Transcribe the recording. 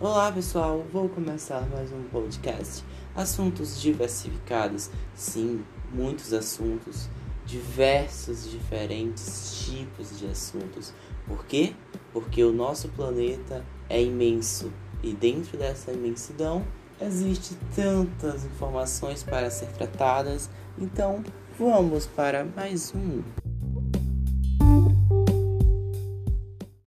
Olá pessoal, vou começar mais um podcast. Assuntos diversificados, sim, muitos assuntos, diversos, diferentes tipos de assuntos. Por quê? Porque o nosso planeta é imenso e dentro dessa imensidão existe tantas informações para ser tratadas. Então, vamos para mais um